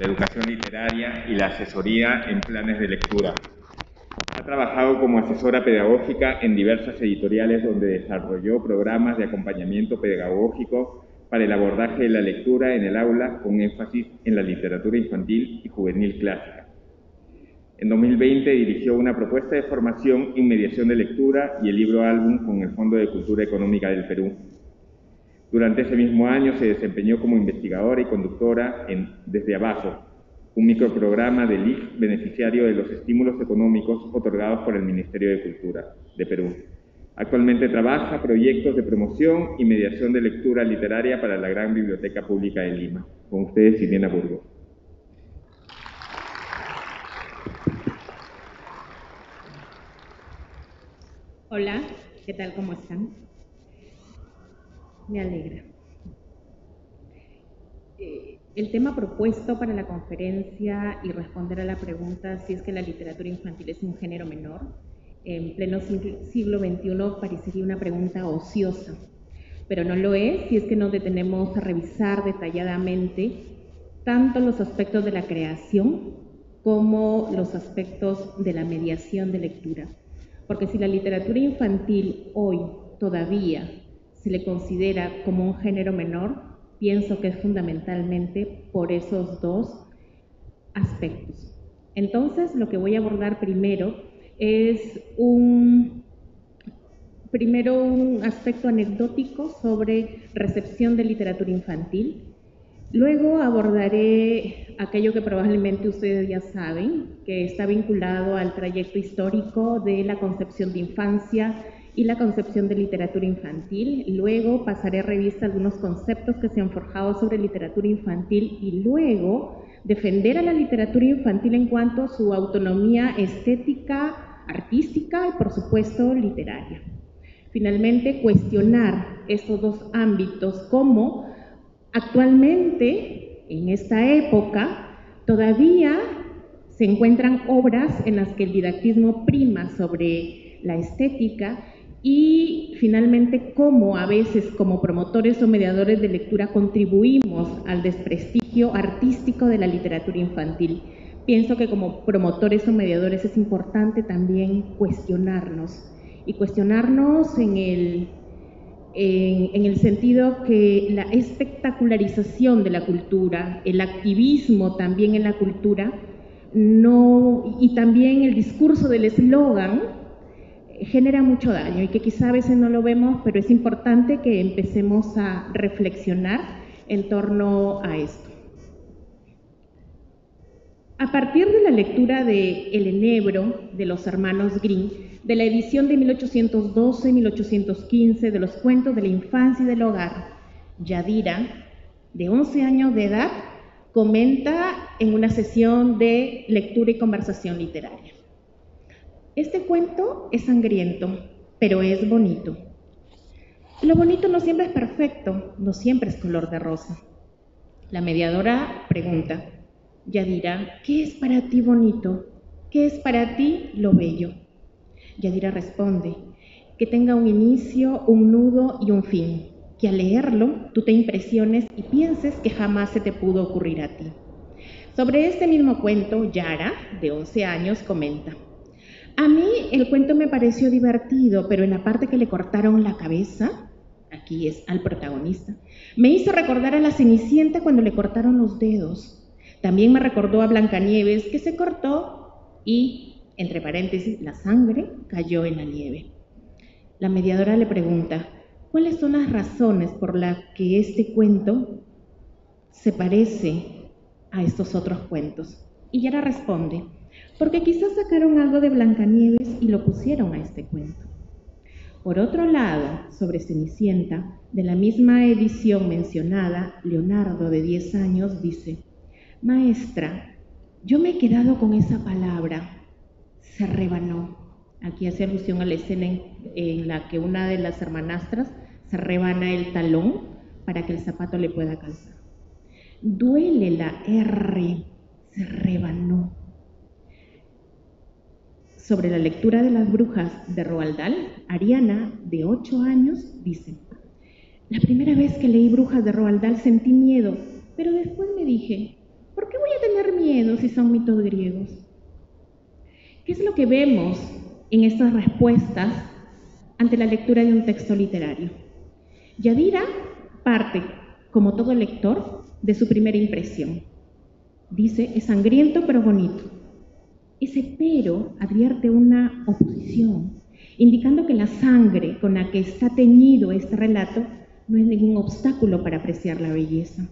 la educación literaria y la asesoría en planes de lectura. Ha trabajado como asesora pedagógica en diversas editoriales donde desarrolló programas de acompañamiento pedagógico para el abordaje de la lectura en el aula con énfasis en la literatura infantil y juvenil clásica. En 2020 dirigió una propuesta de formación en mediación de lectura y el libro álbum con el Fondo de Cultura Económica del Perú. Durante ese mismo año se desempeñó como investigadora y conductora en Desde Abajo, un microprograma del IF beneficiario de los estímulos económicos otorgados por el Ministerio de Cultura de Perú. Actualmente trabaja proyectos de promoción y mediación de lectura literaria para la Gran Biblioteca Pública de Lima. Con ustedes, Silvina Burgos. Hola, ¿qué tal? ¿Cómo están? Me alegra. Eh, el tema propuesto para la conferencia y responder a la pregunta si es que la literatura infantil es un género menor, en pleno siglo XXI parecería una pregunta ociosa, pero no lo es si es que nos detenemos a revisar detalladamente tanto los aspectos de la creación como los aspectos de la mediación de lectura. Porque si la literatura infantil hoy todavía se le considera como un género menor, pienso que es fundamentalmente por esos dos aspectos. Entonces, lo que voy a abordar primero es un, primero un aspecto anecdótico sobre recepción de literatura infantil, Luego abordaré aquello que probablemente ustedes ya saben, que está vinculado al trayecto histórico de la concepción de infancia y la concepción de literatura infantil. Luego pasaré revista algunos conceptos que se han forjado sobre literatura infantil y luego defender a la literatura infantil en cuanto a su autonomía estética, artística y por supuesto literaria. Finalmente, cuestionar estos dos ámbitos como Actualmente, en esta época, todavía se encuentran obras en las que el didactismo prima sobre la estética y finalmente cómo a veces como promotores o mediadores de lectura contribuimos al desprestigio artístico de la literatura infantil. Pienso que como promotores o mediadores es importante también cuestionarnos y cuestionarnos en el en, el sentido que la espectacularización de la cultura, el activismo también en la cultura, no, y también el discurso del eslogan genera mucho daño y que quizá a veces no lo vemos, pero es importante que empecemos a reflexionar en torno a esto. A partir de la lectura de El Enebro de los hermanos Green, de la edición de 1812-1815 de los cuentos de la infancia y del hogar, Yadira, de 11 años de edad, comenta en una sesión de lectura y conversación literaria. Este cuento es sangriento, pero es bonito. Lo bonito no siempre es perfecto, no siempre es color de rosa. La mediadora pregunta, Yadira, ¿qué es para ti bonito? ¿Qué es para ti lo bello? Yadira responde, que tenga un inicio, un nudo y un fin, que al leerlo tú te impresiones y pienses que jamás se te pudo ocurrir a ti. Sobre este mismo cuento, Yara, de 11 años, comenta, a mí el cuento me pareció divertido, pero en la parte que le cortaron la cabeza, aquí es al protagonista, me hizo recordar a la Cenicienta cuando le cortaron los dedos. También me recordó a Blancanieves que se cortó y entre paréntesis, la sangre cayó en la nieve. La mediadora le pregunta, ¿cuáles son las razones por las que este cuento se parece a estos otros cuentos? Y Yara responde, porque quizás sacaron algo de Blancanieves y lo pusieron a este cuento. Por otro lado, sobre Cenicienta, de la misma edición mencionada, Leonardo, de 10 años, dice, Maestra, yo me he quedado con esa palabra, se rebanó. Aquí hace alusión a la escena en, la que una de las hermanastras se rebana el talón para que el zapato le pueda calzar. Duele la R, se rebanó. Sobre la lectura de las brujas de Roald Dahl, Ariana, de 8 años, dice, la primera vez que leí Brujas de Roald Dahl sentí miedo, pero después me dije, ¿por qué voy a tener miedo si son mitos griegos? ¿Qué es lo que vemos en estas respuestas ante la lectura de un texto literario? Yadira parte, como todo lector, de su primera impresión. Dice, es sangriento pero bonito. Ese pero advierte una oposición, indicando que la sangre con la que está teñido este relato no es ningún obstáculo para apreciar la belleza.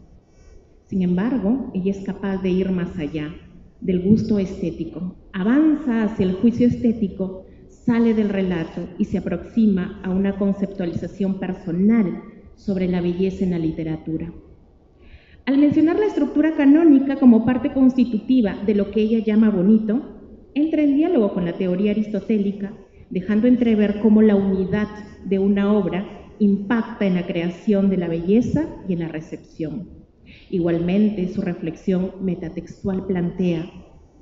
Sin embargo, ella es capaz de ir más allá del gusto estético, avanza hacia el juicio estético, sale del relato y se aproxima a una conceptualización personal sobre la belleza en la literatura. Al mencionar la estructura canónica como parte constitutiva de lo que ella llama bonito, entra en diálogo con la teoría aristotélica, dejando entrever cómo la unidad de una obra impacta en la creación de la belleza y en la recepción. Igualmente, su reflexión metatextual plantea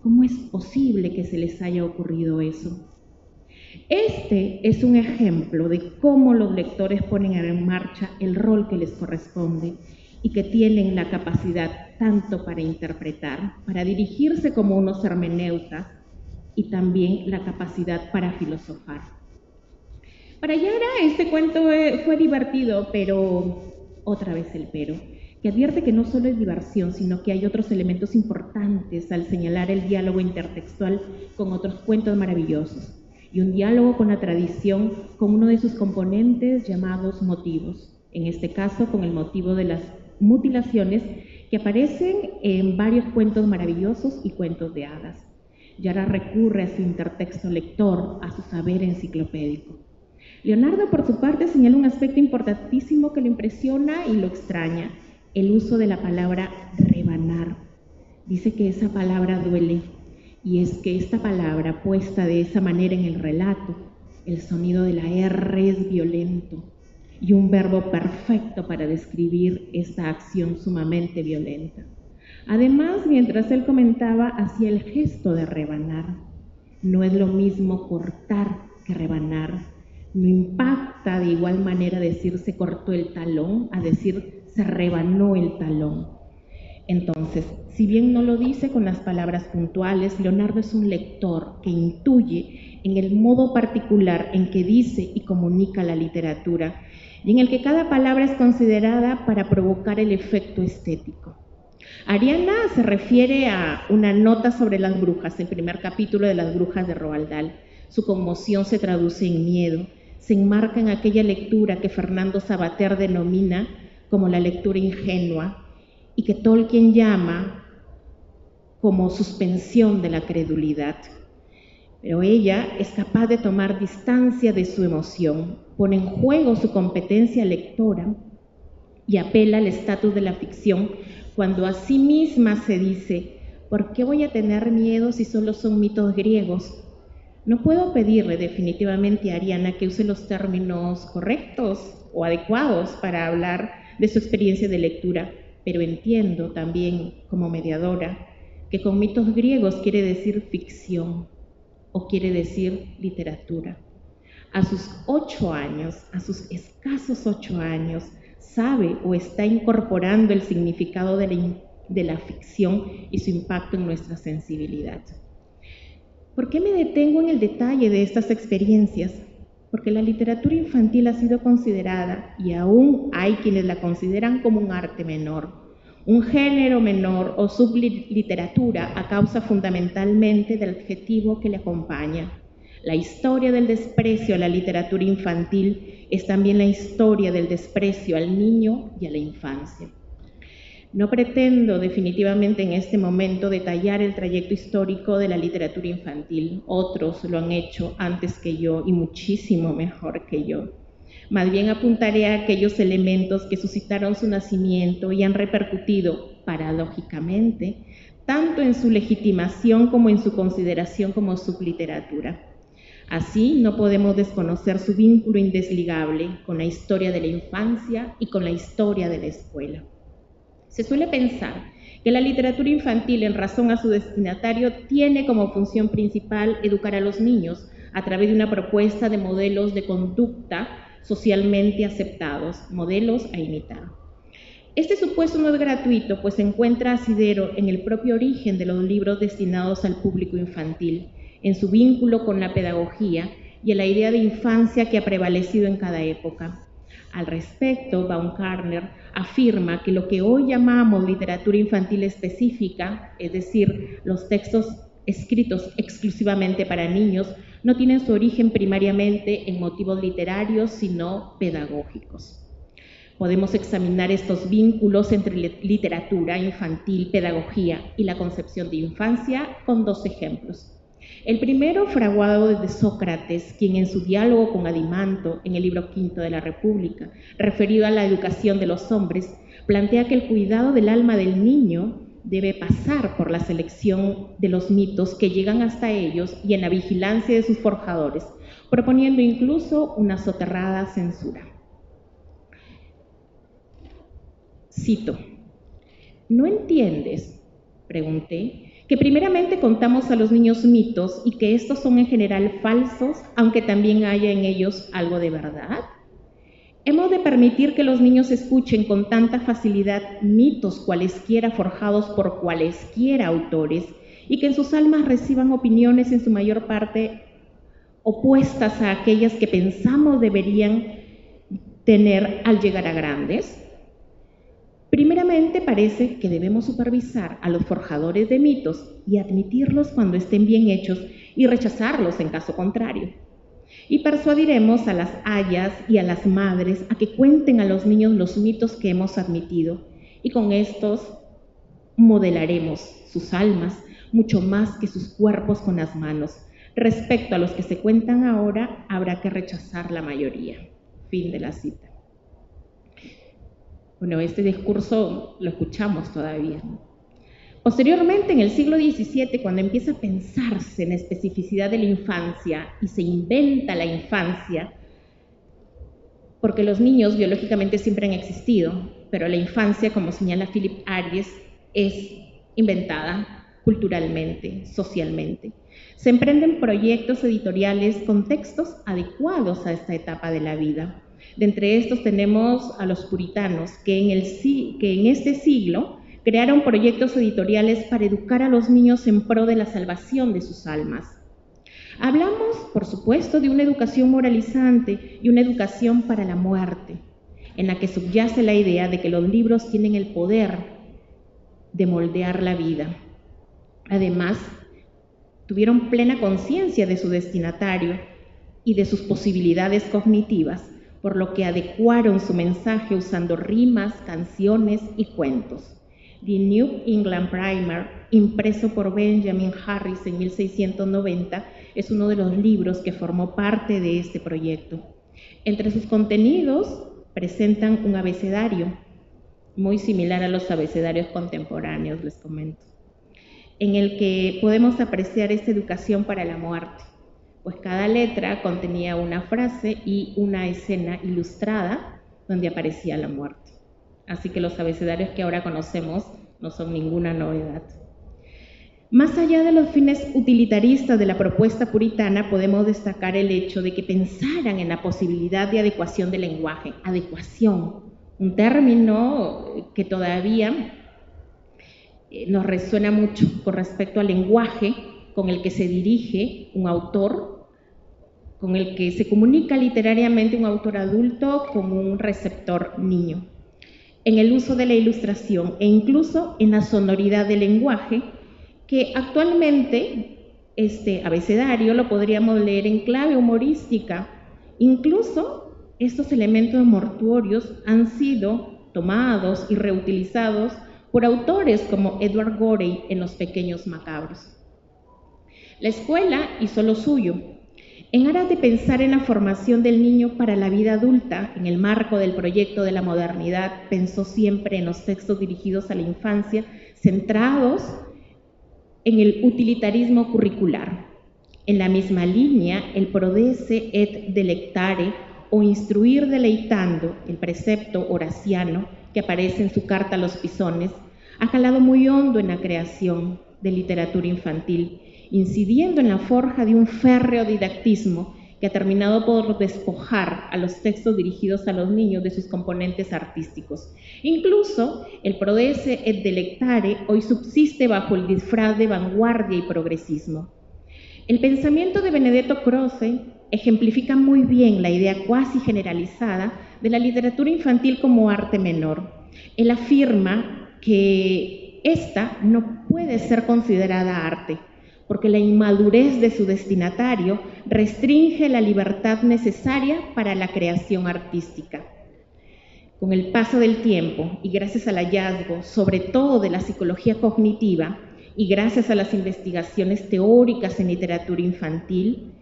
cómo es posible que se les haya ocurrido eso. Este es un ejemplo de cómo los lectores ponen en marcha el rol que les corresponde y que tienen la capacidad tanto para interpretar, para dirigirse como unos hermeneutas y también la capacidad para filosofar. Para Yara este cuento fue divertido, pero otra vez el pero que advierte que no solo es diversión, sino que hay otros elementos importantes al señalar el diálogo intertextual con otros cuentos maravillosos y un diálogo con la tradición con uno de sus componentes llamados motivos, en este caso con el motivo de las mutilaciones que aparecen en varios cuentos maravillosos y cuentos de hadas. Yara recurre a su intertexto lector, a su saber enciclopédico. Leonardo, por su parte, señala un aspecto importantísimo que lo impresiona y lo extraña, el uso de la palabra rebanar. Dice que esa palabra duele y es que esta palabra puesta de esa manera en el relato, el sonido de la R es violento y un verbo perfecto para describir esta acción sumamente violenta. Además, mientras él comentaba, hacía el gesto de rebanar. No es lo mismo cortar que rebanar. No impacta de igual manera decir se cortó el talón a decir se rebanó el talón. Entonces, si bien no lo dice con las palabras puntuales, Leonardo es un lector que intuye en el modo particular en que dice y comunica la literatura y en el que cada palabra es considerada para provocar el efecto estético. Ariana se refiere a una nota sobre las brujas, el primer capítulo de las brujas de Roald Dahl. Su conmoción se traduce en miedo, se enmarca en aquella lectura que Fernando Sabater denomina como la lectura ingenua y que Tolkien llama como suspensión de la credulidad. Pero ella es capaz de tomar distancia de su emoción, pone en juego su competencia lectora y apela al estatus de la ficción cuando a sí misma se dice, ¿por qué voy a tener miedo si solo son mitos griegos? No puedo pedirle definitivamente a Ariana que use los términos correctos o adecuados para hablar de su experiencia de lectura, pero entiendo también como mediadora que con mitos griegos quiere decir ficción o quiere decir literatura. A sus ocho años, a sus escasos ocho años, sabe o está incorporando el significado de la, de la ficción y su impacto en nuestra sensibilidad. ¿Por qué me detengo en el detalle de estas experiencias? porque la literatura infantil ha sido considerada, y aún hay quienes la consideran como un arte menor, un género menor o subliteratura a causa fundamentalmente del adjetivo que le acompaña. La historia del desprecio a la literatura infantil es también la historia del desprecio al niño y a la infancia. No pretendo definitivamente en este momento detallar el trayecto histórico de la literatura infantil. Otros lo han hecho antes que yo y muchísimo mejor que yo. Más bien apuntaré a aquellos elementos que suscitaron su nacimiento y han repercutido, paradójicamente, tanto en su legitimación como en su consideración como subliteratura. Así, no podemos desconocer su vínculo indesligable con la historia de la infancia y con la historia de la escuela. Se suele pensar que la literatura infantil, en razón a su destinatario, tiene como función principal educar a los niños a través de una propuesta de modelos de conducta socialmente aceptados, modelos a imitar. Este supuesto no es gratuito, pues se encuentra asidero en el propio origen de los libros destinados al público infantil, en su vínculo con la pedagogía y en la idea de infancia que ha prevalecido en cada época. Al respecto, Baumgartner afirma que lo que hoy llamamos literatura infantil específica, es decir, los textos escritos exclusivamente para niños, no tienen su origen primariamente en motivos literarios, sino pedagógicos. Podemos examinar estos vínculos entre literatura infantil, pedagogía y la concepción de infancia con dos ejemplos. El primero, fraguado desde Sócrates, quien en su diálogo con Adimanto, en el libro quinto de la República, referido a la educación de los hombres, plantea que el cuidado del alma del niño debe pasar por la selección de los mitos que llegan hasta ellos y en la vigilancia de sus forjadores, proponiendo incluso una soterrada censura. Cito, ¿no entiendes? Pregunté que primeramente contamos a los niños mitos y que estos son en general falsos, aunque también haya en ellos algo de verdad. Hemos de permitir que los niños escuchen con tanta facilidad mitos cualesquiera forjados por cualesquiera autores y que en sus almas reciban opiniones en su mayor parte opuestas a aquellas que pensamos deberían tener al llegar a grandes. Primeramente parece que debemos supervisar a los forjadores de mitos y admitirlos cuando estén bien hechos y rechazarlos en caso contrario. Y persuadiremos a las hayas y a las madres a que cuenten a los niños los mitos que hemos admitido y con estos modelaremos sus almas mucho más que sus cuerpos con las manos. Respecto a los que se cuentan ahora, habrá que rechazar la mayoría. Fin de la cita. Bueno, este discurso lo escuchamos todavía. Posteriormente, en el siglo XVII, cuando empieza a pensarse en especificidad de la infancia y se inventa la infancia, porque los niños biológicamente siempre han existido, pero la infancia, como señala Philip Aries, es inventada culturalmente, socialmente. Se emprenden proyectos editoriales con textos adecuados a esta etapa de la vida. De entre estos tenemos a los puritanos, que en, el, que en este siglo crearon proyectos editoriales para educar a los niños en pro de la salvación de sus almas. Hablamos, por supuesto, de una educación moralizante y una educación para la muerte, en la que subyace la idea de que los libros tienen el poder de moldear la vida. Además, tuvieron plena conciencia de su destinatario y de sus posibilidades cognitivas por lo que adecuaron su mensaje usando rimas, canciones y cuentos. The New England Primer, impreso por Benjamin Harris en 1690, es uno de los libros que formó parte de este proyecto. Entre sus contenidos presentan un abecedario, muy similar a los abecedarios contemporáneos, les comento, en el que podemos apreciar esta educación para la muerte pues cada letra contenía una frase y una escena ilustrada donde aparecía la muerte. Así que los abecedarios que ahora conocemos no son ninguna novedad. Más allá de los fines utilitaristas de la propuesta puritana, podemos destacar el hecho de que pensaran en la posibilidad de adecuación del lenguaje. Adecuación, un término que todavía eh, nos resuena mucho con respecto al lenguaje con el que se dirige un autor con el que se comunica literariamente un autor adulto con un receptor niño, en el uso de la ilustración e incluso en la sonoridad del lenguaje, que actualmente este abecedario lo podríamos leer en clave humorística. Incluso estos elementos mortuorios han sido tomados y reutilizados por autores como Edward Gorey en Los Pequeños Macabros. La escuela hizo lo suyo, en aras de pensar en la formación del niño para la vida adulta, en el marco del proyecto de la modernidad, pensó siempre en los textos dirigidos a la infancia, centrados en el utilitarismo curricular. En la misma línea, el prodece et delectare o instruir deleitando, el precepto horaciano que aparece en su carta a los pisones, ha calado muy hondo en la creación de literatura infantil incidiendo en la forja de un férreo didactismo que ha terminado por despojar a los textos dirigidos a los niños de sus componentes artísticos. Incluso el prodece et delectare hoy subsiste bajo el disfraz de vanguardia y progresismo. El pensamiento de Benedetto Croce ejemplifica muy bien la idea cuasi generalizada de la literatura infantil como arte menor. Él afirma que esta no puede ser considerada arte, porque la inmadurez de su destinatario restringe la libertad necesaria para la creación artística. Con el paso del tiempo y gracias al hallazgo, sobre todo de la psicología cognitiva, y gracias a las investigaciones teóricas en literatura infantil,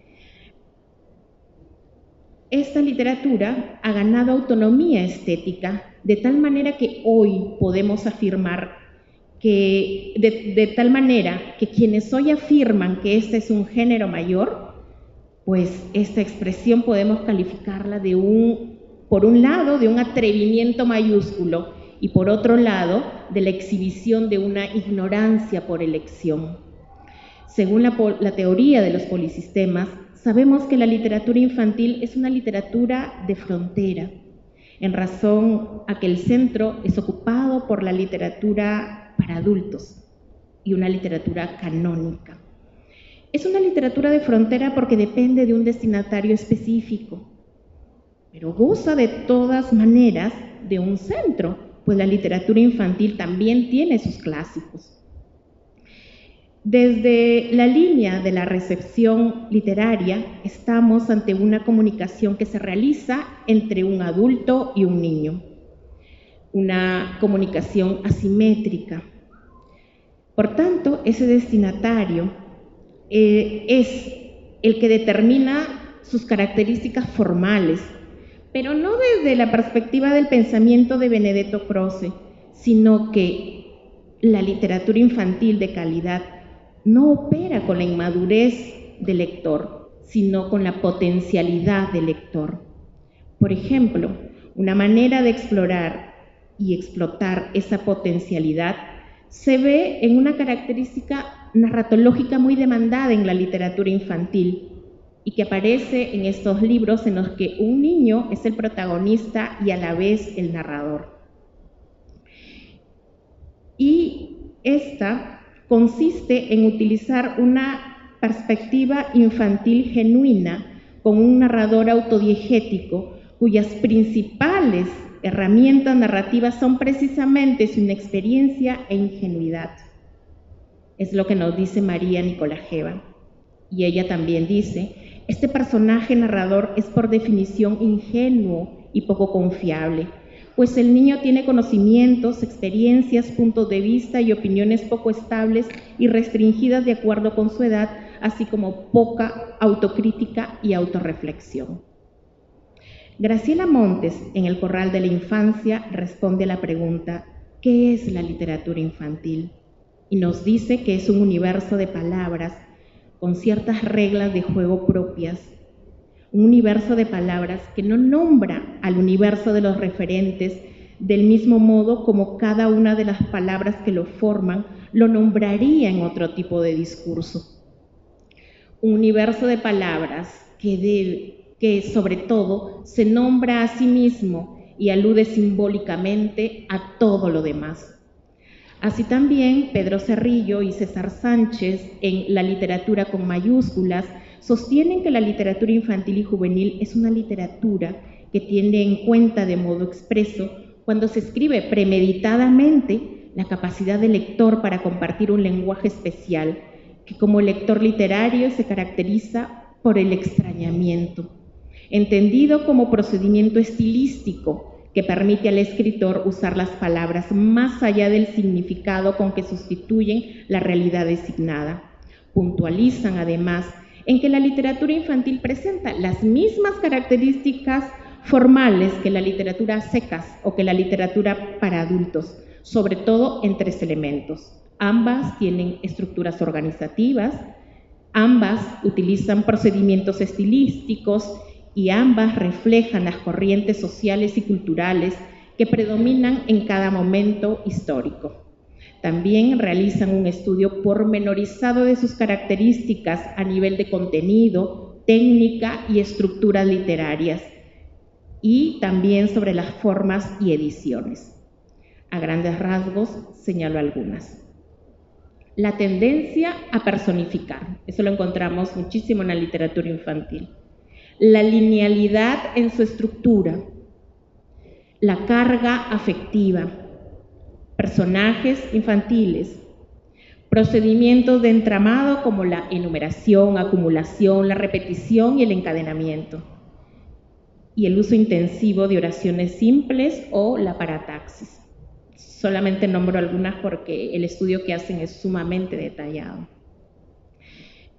esta literatura ha ganado autonomía estética de tal manera que hoy podemos afirmar que, de, tal manera que quienes hoy afirman que este es un género mayor, pues esta expresión podemos calificarla de un, por un lado, de un atrevimiento mayúsculo y por otro lado, de la exhibición de una ignorancia por elección. Según la, la teoría de los polisistemas, sabemos que la literatura infantil es una literatura de frontera, en razón a que el centro es ocupado por la literatura para adultos y una literatura canónica. Es una literatura de frontera porque depende de un destinatario específico, pero goza de todas maneras de un centro, pues la literatura infantil también tiene sus clásicos. Desde la línea de la recepción literaria estamos ante una comunicación que se realiza entre un adulto y un niño una comunicación asimétrica. Por tanto, ese destinatario eh, es el que determina sus características formales, pero no desde la perspectiva del pensamiento de Benedetto Croce, sino que la literatura infantil de calidad no opera con la inmadurez del lector, sino con la potencialidad del lector. Por ejemplo, una manera de explorar y explotar esa potencialidad se ve en una característica narratológica muy demandada en la literatura infantil y que aparece en estos libros en los que un niño es el protagonista y a la vez el narrador. Y esta consiste en utilizar una perspectiva infantil genuina con un narrador autodiegético cuyas principales herramientas narrativas son precisamente su inexperiencia e ingenuidad. Es lo que nos dice María Nicolajeva. Y ella también dice, este personaje narrador es por definición ingenuo y poco confiable, pues el niño tiene conocimientos, experiencias, puntos de vista y opiniones poco estables y restringidas de acuerdo con su edad, así como poca autocrítica y autorreflexión. Graciela Montes, en El Corral de la Infancia, responde a la pregunta, ¿qué es la literatura infantil? Y nos dice que es un universo de palabras con ciertas reglas de juego propias, un universo de palabras que no nombra al universo de los referentes del mismo modo como cada una de las palabras que lo forman lo nombraría en otro tipo de discurso. Un universo de palabras que debe, que sobre todo se nombra a sí mismo y alude simbólicamente a todo lo demás. Así también Pedro Cerrillo y César Sánchez en La literatura con mayúsculas sostienen que la literatura infantil y juvenil es una literatura que tiene en cuenta de modo expreso cuando se escribe premeditadamente la capacidad del lector para compartir un lenguaje especial que como lector literario se caracteriza por el extrañamiento entendido como procedimiento estilístico que permite al escritor usar las palabras más allá del significado con que sustituyen la realidad designada. Puntualizan además en que la literatura infantil presenta las mismas características formales que la literatura secas o que la literatura para adultos, sobre todo en tres elementos. Ambas tienen estructuras organizativas, ambas utilizan procedimientos estilísticos y ambas reflejan las corrientes sociales y culturales que predominan en cada momento histórico. También realizan un estudio pormenorizado de sus características a nivel de contenido, técnica y estructuras literarias, y también sobre las formas y ediciones. A grandes rasgos señalo algunas. La tendencia a personificar, eso lo encontramos muchísimo en la literatura infantil. La linealidad en su estructura, la carga afectiva, personajes infantiles, procedimientos de entramado como la enumeración, acumulación, la repetición y el encadenamiento, y el uso intensivo de oraciones simples o la parataxis. Solamente nombro algunas porque el estudio que hacen es sumamente detallado.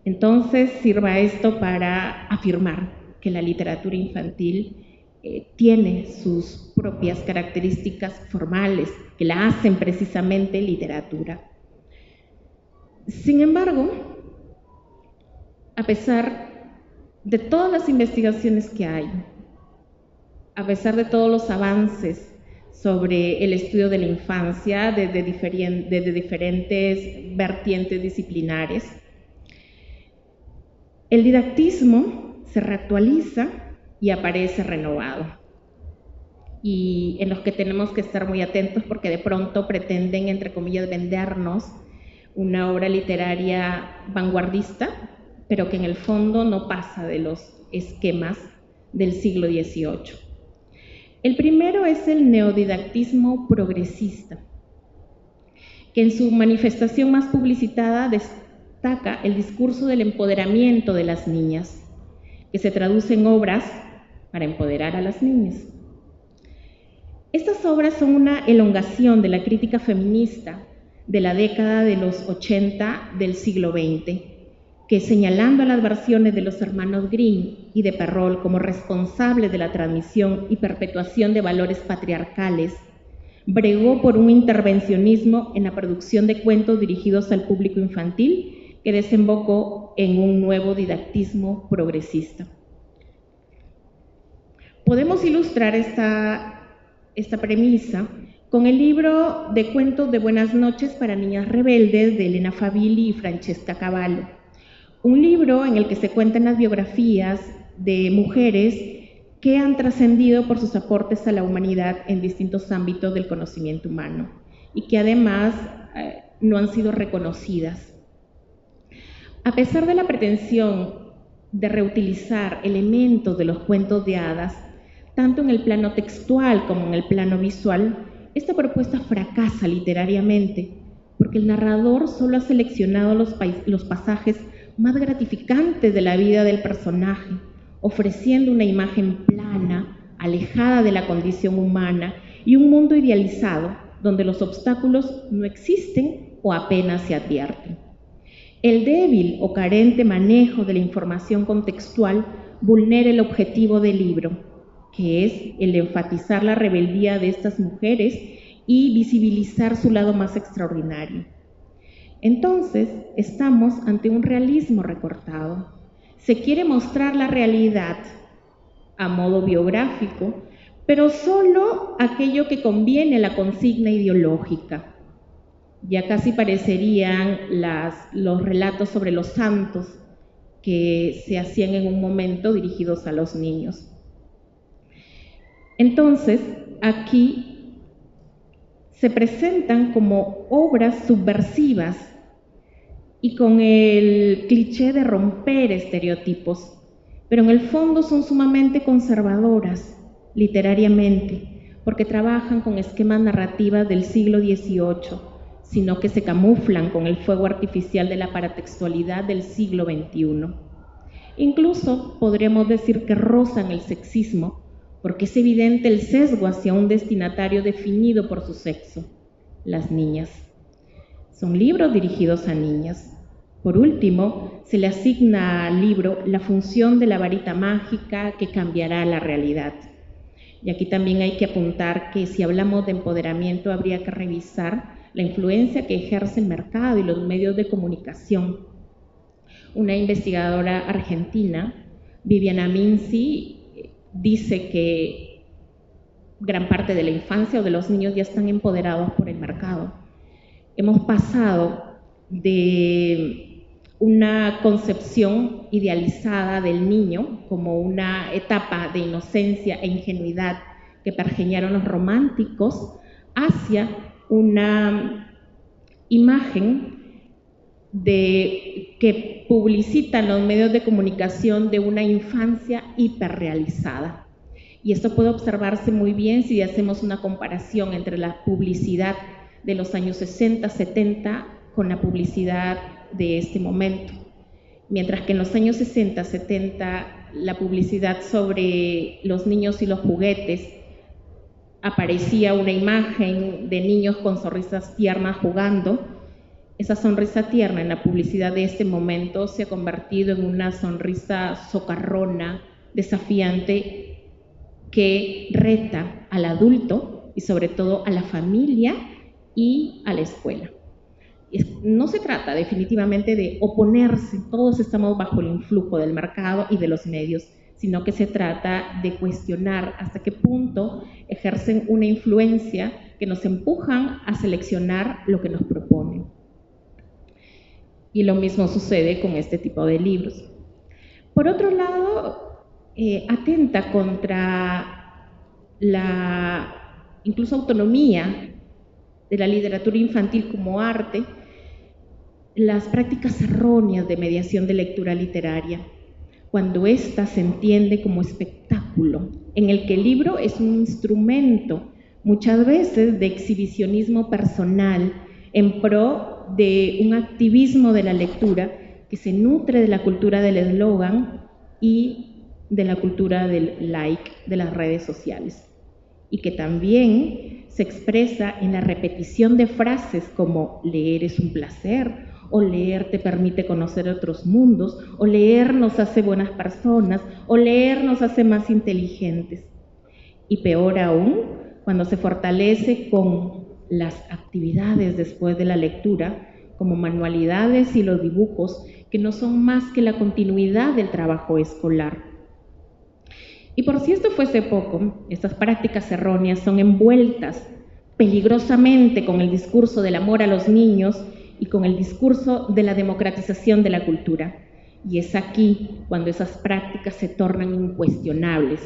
Entonces, sirva esto para afirmar que la literatura infantil eh, tiene sus propias características formales que la hacen precisamente literatura. Sin embargo, a pesar de todas las investigaciones que hay, a pesar de todos los avances sobre el estudio de la infancia desde, diferentes vertientes disciplinares, el didactismo se reactualiza y aparece renovado. Y en los que tenemos que estar muy atentos porque de pronto pretenden, entre comillas, vendernos una obra literaria vanguardista, pero que en el fondo no pasa de los esquemas del siglo XVIII. El primero es el neodidactismo progresista, que en su manifestación más publicitada destaca el discurso del empoderamiento de las niñas, que se traduce en obras para empoderar a las niñas. Estas obras son una elongación de la crítica feminista de la década de los 80 del siglo XX, que señalando a las versiones de los hermanos Green y de Perrol como responsables de la transmisión y perpetuación de valores patriarcales, bregó por un intervencionismo en la producción de cuentos dirigidos al público infantil que desembocó en un nuevo didactismo progresista. Podemos ilustrar esta, esta premisa con el libro de cuentos de Buenas noches para niñas rebeldes de Elena Favilli y Francesca Cavallo. Un libro en el que se cuentan las biografías de mujeres que han trascendido por sus aportes a la humanidad en distintos ámbitos del conocimiento humano y que además eh, no han sido reconocidas. A pesar de la pretensión de reutilizar elementos de los cuentos de hadas, tanto en el plano textual como en el plano visual, esta propuesta fracasa literariamente porque el narrador solo ha seleccionado los, los pasajes más gratificantes de la vida del personaje, ofreciendo una imagen plana, alejada de la condición humana y un mundo idealizado donde los obstáculos no existen o apenas se advierten. El débil o carente manejo de la información contextual vulnera el objetivo del libro, que es el enfatizar la rebeldía de estas mujeres y visibilizar su lado más extraordinario. Entonces, estamos ante un realismo recortado. Se quiere mostrar la realidad a modo biográfico, pero solo aquello que conviene a la consigna ideológica. Ya casi parecerían los relatos sobre los santos que se hacían en un momento dirigidos a los niños. Entonces, aquí se presentan como obras subversivas y con el cliché de romper estereotipos, pero en el fondo son sumamente conservadoras literariamente, porque trabajan con esquemas narrativas del siglo XVIII, sino que se camuflan con el fuego artificial de la paratextualidad del siglo XXI. Incluso podríamos decir que rozan el sexismo porque es evidente el sesgo hacia un destinatario definido por su sexo, las niñas. Son libros dirigidos a niñas. Por último, se le asigna al libro la función de la varita mágica que cambiará la realidad. Y aquí también hay que apuntar que si hablamos de empoderamiento habría que revisar la influencia que ejerce el mercado y los medios de comunicación. Una investigadora argentina, Viviana Minci, dice que gran parte de la infancia o de los niños ya están empoderados por el mercado. Hemos pasado de una concepción idealizada del niño como una etapa de inocencia e ingenuidad que pergeñaron los románticos hacia una imagen de, que publicitan los medios de comunicación de una infancia hiperrealizada. Y esto puede observarse muy bien si hacemos una comparación entre la publicidad de los años 60, 70 con la publicidad de este momento. Mientras que en los años 60, 70 la publicidad sobre los niños y los juguetes aparecía una imagen de niños con sonrisas tiernas jugando, esa sonrisa tierna en la publicidad de este momento se ha convertido en una sonrisa socarrona, desafiante, que reta al adulto y sobre todo a la familia y a la escuela. No se trata definitivamente de oponerse, todos estamos bajo el influjo del mercado y de los medios, sino que se trata de cuestionar hasta qué punto ejercen una influencia que nos empujan a seleccionar lo que nos proponen. Y lo mismo sucede con este tipo de libros. Por otro lado, eh, atenta contra la incluso autonomía de la literatura infantil como arte, las prácticas erróneas de mediación de lectura literaria, cuando ésta se entiende como espectáculo, en el que el libro es un instrumento, muchas veces de exhibicionismo personal, en pro de un activismo de la lectura que se nutre de la cultura del eslogan y de la cultura del like de las redes sociales, y que también se expresa en la repetición de frases como leer es un placer, o leer te permite conocer otros mundos, o leer nos hace buenas personas, o leer nos hace más inteligentes. Y peor aún, cuando se fortalece con las actividades después de la lectura, como manualidades y los dibujos, que no son más que la continuidad del trabajo escolar. Y por si esto fuese poco, estas prácticas erróneas son envueltas peligrosamente con el discurso del amor a los niños y con el discurso de la democratización de la cultura. Y es aquí cuando esas prácticas se tornan incuestionables.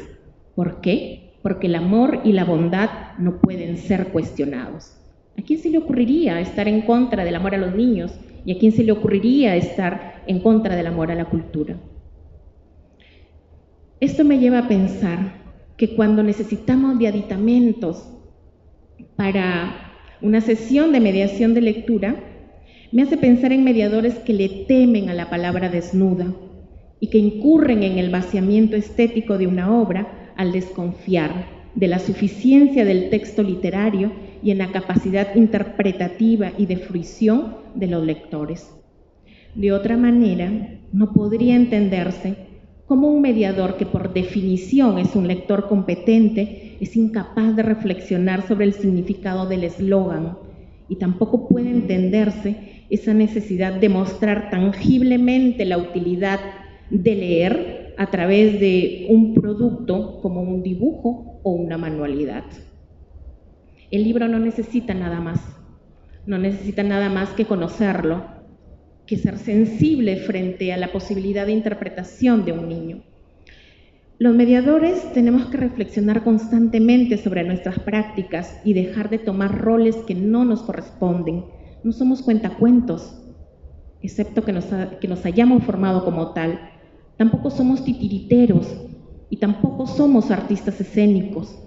¿Por qué? Porque el amor y la bondad no pueden ser cuestionados. ¿A quién se le ocurriría estar en contra del amor a los niños? ¿Y a quién se le ocurriría estar en contra del amor a la cultura? Esto me lleva a pensar que cuando necesitamos de aditamentos para una sesión de mediación de lectura, me hace pensar en mediadores que le temen a la palabra desnuda y que incurren en el vaciamiento estético de una obra al desconfiar de la suficiencia del texto literario y en la capacidad interpretativa y de fruición de los lectores. De otra manera, no podría entenderse como un mediador que por definición es un lector competente es incapaz de reflexionar sobre el significado del eslogan y tampoco puede entenderse esa necesidad de mostrar tangiblemente la utilidad de leer a través de un producto como un dibujo o una manualidad. El libro no necesita nada más, no necesita nada más que conocerlo, que ser sensible frente a la posibilidad de interpretación de un niño. Los mediadores tenemos que reflexionar constantemente sobre nuestras prácticas y dejar de tomar roles que no nos corresponden. No somos cuentacuentos, excepto que nos, que nos hayamos formado como tal. Tampoco somos titiriteros y tampoco somos artistas escénicos.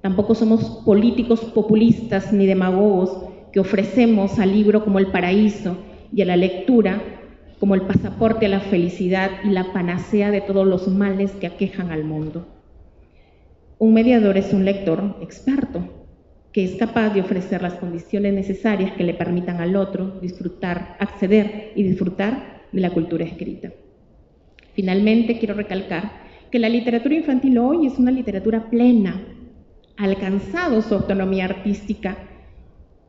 Tampoco somos políticos populistas ni demagogos que ofrecemos al libro como el paraíso y a la lectura como el pasaporte a la felicidad y la panacea de todos los males que aquejan al mundo. Un mediador es un lector experto que es capaz de ofrecer las condiciones necesarias que le permitan al otro disfrutar, acceder y disfrutar de la cultura escrita. Finalmente, quiero recalcar que la literatura infantil hoy es una literatura plena, ha alcanzado su autonomía artística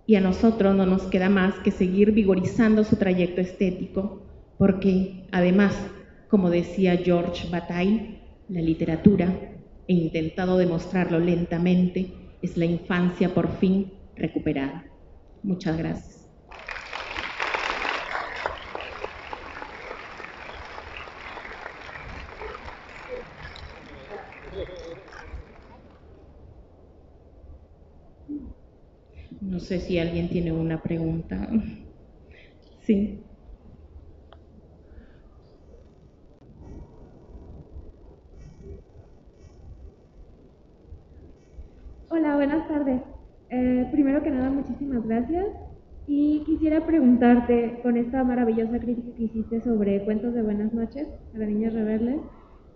y a nosotros no nos queda más que seguir vigorizando su trayecto estético, porque además, como decía George Bataille, la literatura, he intentado demostrarlo lentamente, es la infancia por fin recuperada. Muchas gracias. No sé si alguien tiene una pregunta. Sí. Hola, buenas tardes. Eh, primero que nada, muchísimas gracias. Y quisiera preguntarte, con esta maravillosa crítica que hiciste sobre Cuentos de Buenas noches para niñas rebeldes,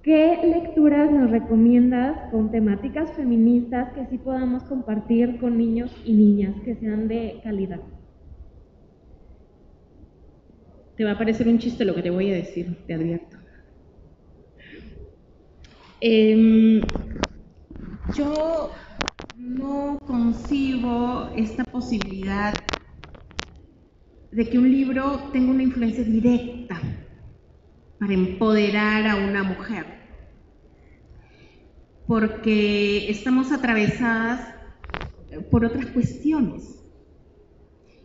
¿qué lecturas nos recomiendas con temáticas feministas que sí podamos compartir con niños y niñas, que sean de calidad? Te va a parecer un chiste lo que te voy a decir, te advierto. Em, yo no concibo esta posibilidad de que un libro tenga una influencia directa para empoderar a una mujer, porque estamos atravesadas por otras cuestiones.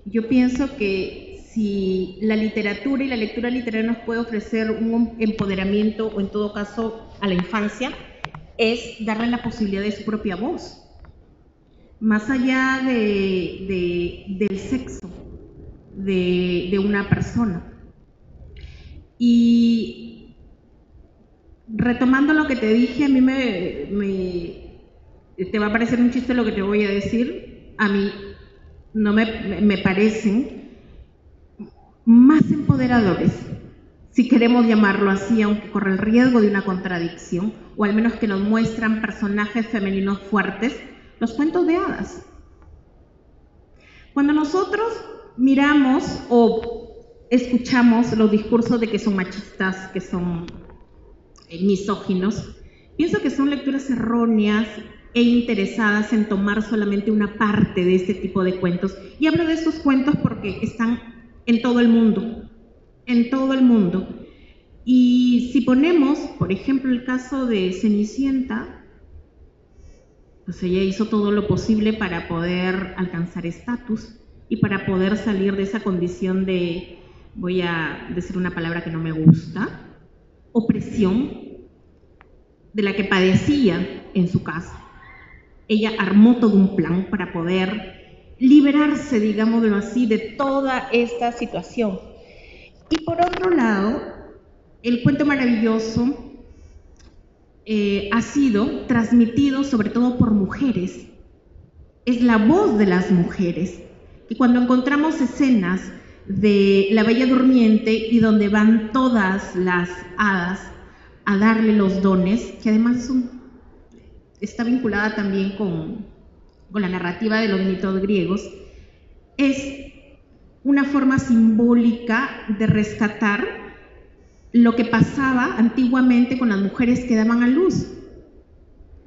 Yo pienso que si la literatura y la lectura literaria nos puede ofrecer un empoderamiento o en todo caso a la infancia, es darle la posibilidad de su propia voz más allá de, del sexo de, una persona. Y retomando lo que te dije, a mí me, te va a parecer un chiste lo que te voy a decir, a mí no me, me parecen más empoderadores, si queremos llamarlo así, aunque corre el riesgo de una contradicción, o al menos que nos muestran personajes femeninos fuertes, los cuentos de hadas. Cuando nosotros miramos o escuchamos los discursos de que son machistas, que son eh, misóginos, pienso que son lecturas erróneas e interesadas en tomar solamente una parte de este tipo de cuentos. Y hablo de estos cuentos porque están en todo el mundo, en todo el mundo. Y si ponemos, por ejemplo, el caso de Cenicienta, pues ella hizo todo lo posible para poder alcanzar estatus y para poder salir de esa condición de, voy a decir una palabra que no me gusta, opresión de la que padecía en su casa. Ella armó todo un plan para poder liberarse, digámoslo así, de toda esta situación. Y por otro lado, el cuento maravilloso eh, ha sido transmitido sobre todo por mujeres. Es la voz de las mujeres. Y cuando encontramos escenas de la Bella Durmiente y donde van todas las hadas a darle los dones, que además está vinculada también con la narrativa de los mitos griegos, es una forma simbólica de rescatar lo que pasaba antiguamente con las mujeres que daban a luz,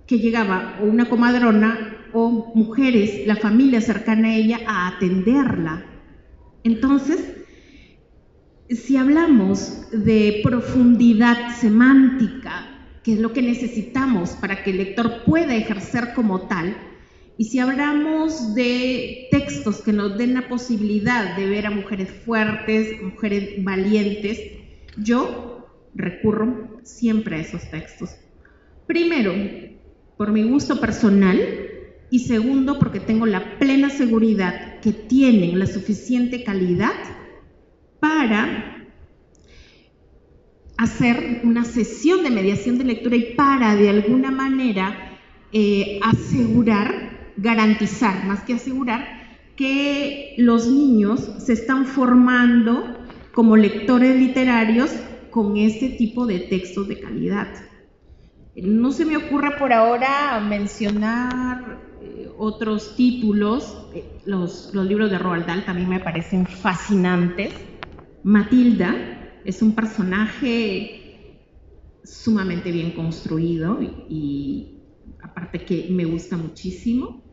que llegaba o una comadrona o mujeres, la familia cercana a ella, a atenderla. Entonces, si hablamos de profundidad semántica, que es lo que necesitamos para que el lector pueda ejercer como tal, y si hablamos de textos que nos den la posibilidad de ver a mujeres fuertes, mujeres valientes, yo recurro siempre a esos textos. Primero, por mi gusto personal y segundo, porque tengo la plena seguridad que tienen la suficiente calidad para hacer una sesión de mediación de lectura y para de alguna manera eh, asegurar, garantizar, más que asegurar, que los niños se están formando como lectores literarios con este tipo de textos de calidad. No se me ocurra por ahora mencionar eh, otros títulos, eh, los, los, libros de Roald Dahl también me parecen fascinantes. Matilda es un personaje sumamente bien construido y aparte que me gusta muchísimo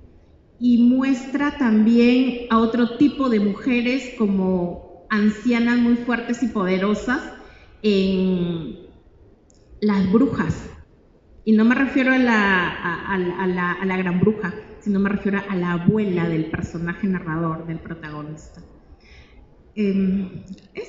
y muestra también a otro tipo de mujeres como ancianas muy fuertes y poderosas en las brujas. Y no me refiero a la, a, la, gran bruja, sino me refiero a la abuela del personaje narrador, del protagonista. Em, es